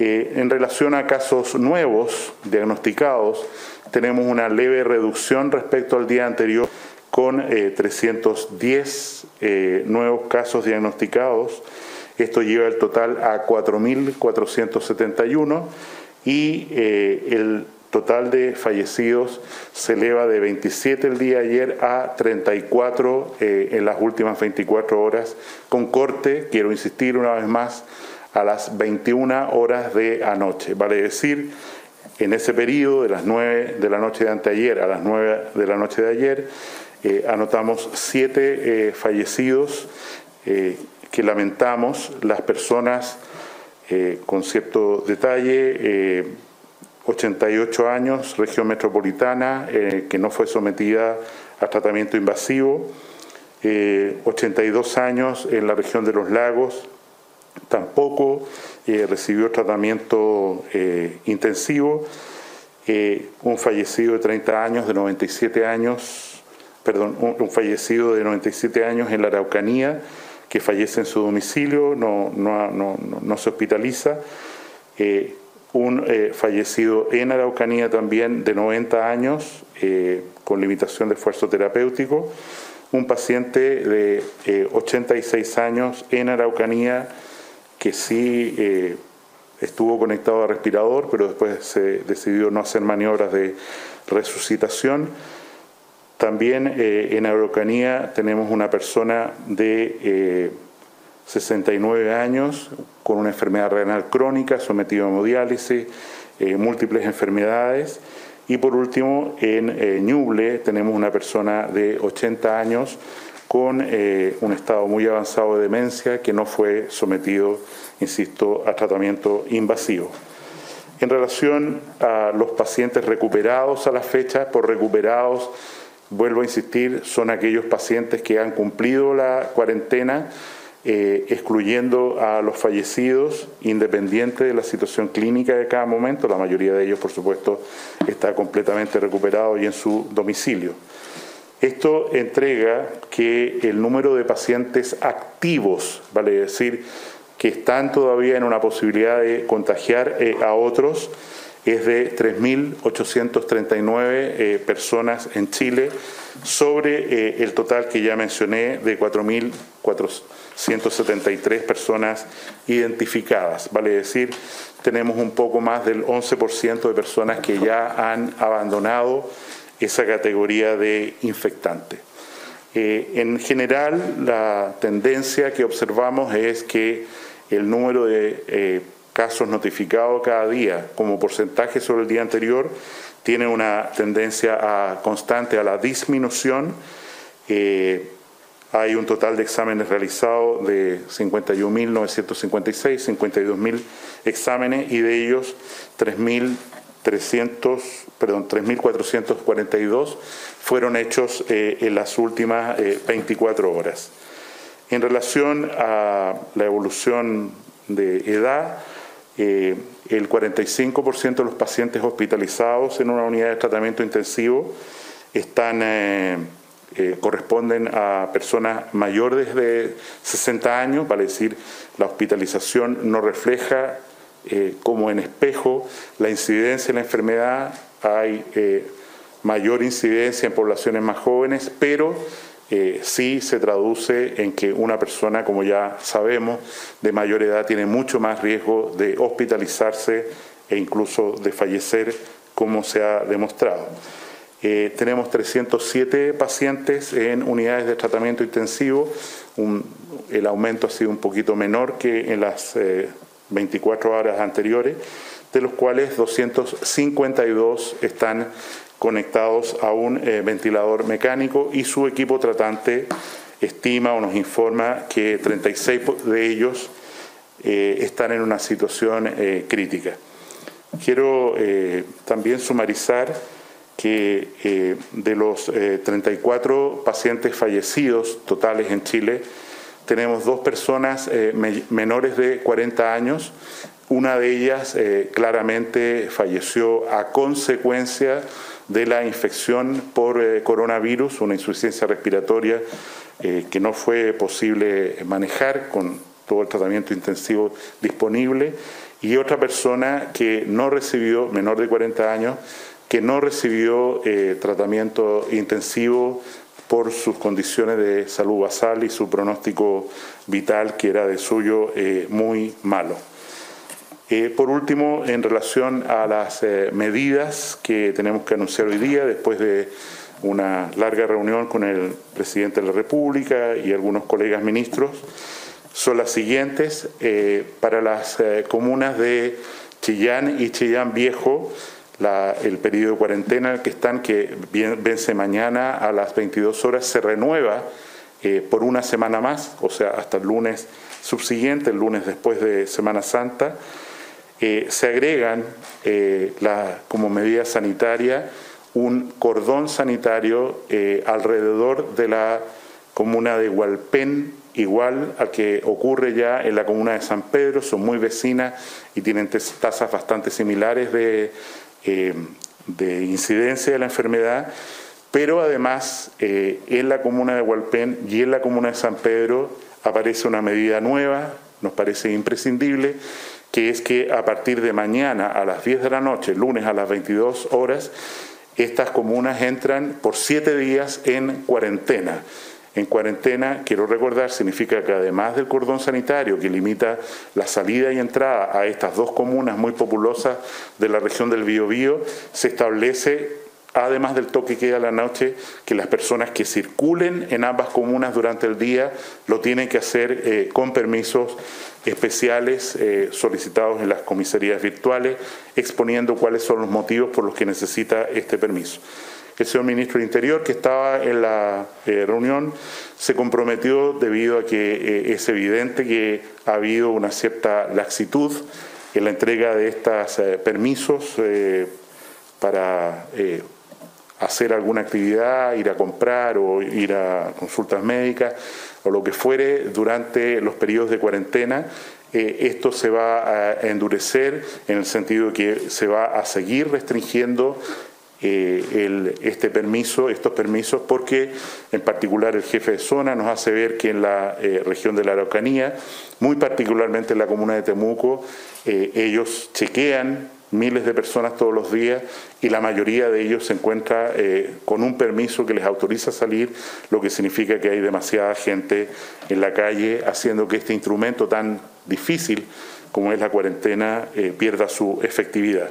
en relación a casos nuevos diagnosticados, tenemos una leve reducción respecto al día anterior con 310 nuevos casos diagnosticados. Esto lleva el total a 4.471 y el total de fallecidos se eleva de 27 el día de ayer a 34 eh, en las últimas 24 horas, con corte, quiero insistir una vez más, a las 21 horas de anoche. Vale decir, en ese periodo de las 9 de la noche de anteayer a las 9 de la noche de ayer, eh, anotamos 7 eh, fallecidos que lamentamos, las personas con cierto detalle 88 años, región metropolitana, eh, que no fue sometida a tratamiento invasivo, 82 eh, años en la región de los lagos, tampoco eh, recibió tratamiento intensivo, un fallecido de 30 años, de 97 años, perdón, un, fallecido de 97 años en la Araucanía, que fallece en su domicilio, no, no se hospitaliza. Un eh, fallecido en Araucanía también de 90 años eh, con limitación de esfuerzo terapéutico, un paciente de 86 eh, años en Araucanía que sí estuvo conectado a respirador, pero después se decidió no hacer maniobras de resucitación. También en Araucanía tenemos una persona de 69 años, con una enfermedad renal crónica, sometido a hemodiálisis, eh, múltiples enfermedades. Y por último, en eh, Ñuble tenemos una persona de 80 años con eh, un estado muy avanzado de demencia que no fue sometido, insisto, a tratamiento invasivo. En relación a los pacientes recuperados a la fecha, por recuperados, vuelvo a insistir, son aquellos pacientes que han cumplido la cuarentena eh, excluyendo a los fallecidos, independiente de la situación clínica de cada momento. La mayoría de ellos, por supuesto, está completamente recuperado y en su domicilio. Esto entrega que el número de pacientes activos, vale decir, que están todavía en una posibilidad de contagiar eh, a otros, es de 3.839 eh, personas en Chile sobre el total que ya mencioné de 4.400. 173 personas identificadas, vale decir, tenemos un poco más del 11% de personas que ya han abandonado esa categoría de infectante. Eh, en general, la tendencia que observamos es que el número de eh, casos notificados cada día como porcentaje sobre el día anterior tiene una tendencia constante a la disminución. Eh, hay un total de exámenes realizados de 51.956, 52.000 exámenes y de ellos 3.300, perdón, 3.442 fueron hechos eh, en las últimas 24 eh, horas. En relación a la evolución de edad, eh, el 45% de los pacientes hospitalizados en una unidad de tratamiento intensivo están corresponden a personas mayores de 60 años, vale decir, la hospitalización no refleja eh, como en espejo la incidencia de la enfermedad, hay eh, mayor incidencia en poblaciones más jóvenes, pero sí se traduce en que una persona, como ya sabemos, de mayor edad tiene mucho más riesgo de hospitalizarse e incluso de fallecer, como se ha demostrado. Eh, tenemos 307 pacientes en unidades de tratamiento intensivo. el aumento ha sido un poquito menor que en las 24 eh, horas anteriores, de los cuales 252 están conectados a un eh, ventilador mecánico y su equipo tratante estima o nos informa que 36 de ellos están en una situación crítica. Quiero también sumarizar que eh, de los 34 eh, pacientes fallecidos totales en Chile, tenemos dos personas eh, menores de 40 años. Una de ellas claramente falleció a consecuencia de la infección por coronavirus, una insuficiencia respiratoria que no fue posible manejar con todo el tratamiento intensivo disponible y otra persona que no recibió, menor de 40 años, que no recibió eh, tratamiento intensivo por sus condiciones de salud basal y su pronóstico vital, que era de suyo eh, muy malo. Eh, por último, en relación a las medidas que tenemos que anunciar hoy día, después de una larga reunión con el presidente de la República y algunos colegas ministros, son las siguientes. para las comunas de Chillán y Chillán Viejo, el periodo de cuarentena que están, que vence mañana a las 22 horas, se renueva eh, por una semana más, o sea, hasta el lunes subsiguiente, el lunes después de Semana Santa. Eh, se agregan eh, como medida sanitaria un cordón sanitario alrededor de la comuna de Hualpén, igual al que ocurre ya en la comuna de San Pedro, son muy vecinas y tienen tasas bastante similares de, eh, de incidencia de la enfermedad, pero además eh, en la comuna de Hualpén y en la comuna de San Pedro aparece una medida nueva, nos parece imprescindible, que es que a partir de mañana a las 10 de la noche, lunes a las 22 horas, estas comunas entran por siete días en cuarentena. En cuarentena, quiero recordar, significa que además del cordón sanitario que limita la salida y entrada a estas dos comunas muy populosas de la región del Biobío, se establece además del toque que queda a la noche, que las personas que circulen en ambas comunas durante el día lo tienen que hacer eh, con permisos especiales eh, solicitados en las comisarías virtuales, exponiendo cuáles son los motivos por los que necesita este permiso el señor ministro del Interior, que estaba en la eh, reunión, se comprometió debido a que eh, es evidente que ha habido una cierta laxitud en la entrega de estos eh, permisos para hacer alguna actividad, ir a comprar o ir a consultas médicas o lo que fuere durante los periodos de cuarentena. esto se va a endurecer en el sentido de que se va a seguir restringiendo eh, este permiso, estos permisos, porque en particular el jefe de zona nos hace ver que en la eh, región de la Araucanía, muy particularmente en la comuna de Temuco, eh, ellos chequean miles de personas todos los días y la mayoría de ellos se encuentra con un permiso que les autoriza salir, lo que significa que hay demasiada gente en la calle haciendo que este instrumento tan difícil como es la cuarentena pierda su efectividad.